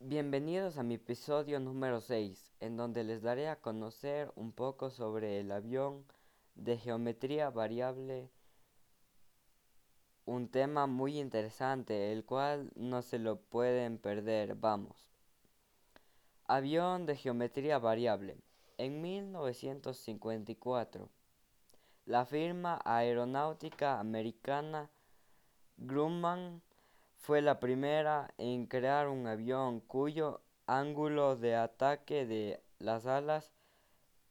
Bienvenidos a mi episodio número 6, en donde les daré a conocer un poco sobre el avión de geometría variable, un tema muy interesante, el cual no se lo pueden perder. Vamos. Avión de geometría variable. En 1954, la firma aeronáutica americana Grumman fue la primera en crear un avión cuyo ángulo de ataque de las alas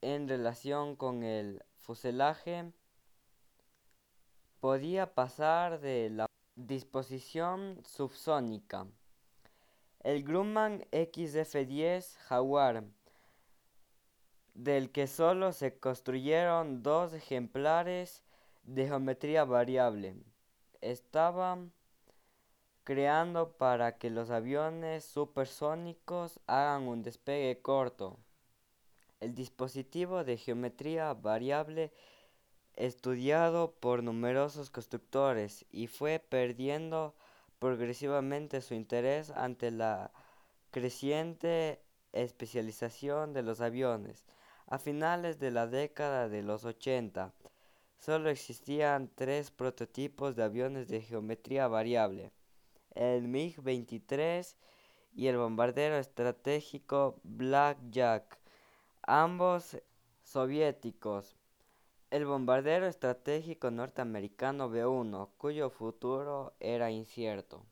en relación con el fuselaje podía pasar de la disposición subsónica. El Grumman XF-10 Jaguar, del que solo se construyeron dos ejemplares de geometría variable, estaba creando para que los aviones supersónicos hagan un despegue corto. El dispositivo de geometría variable estudiado por numerosos constructores y fue perdiendo progresivamente su interés ante la creciente especialización de los aviones. A finales de la década de los 80, solo existían tres prototipos de aviones de geometría variable el MiG-23 y el bombardero estratégico Blackjack, ambos soviéticos. El bombardero estratégico norteamericano B-1, cuyo futuro era incierto.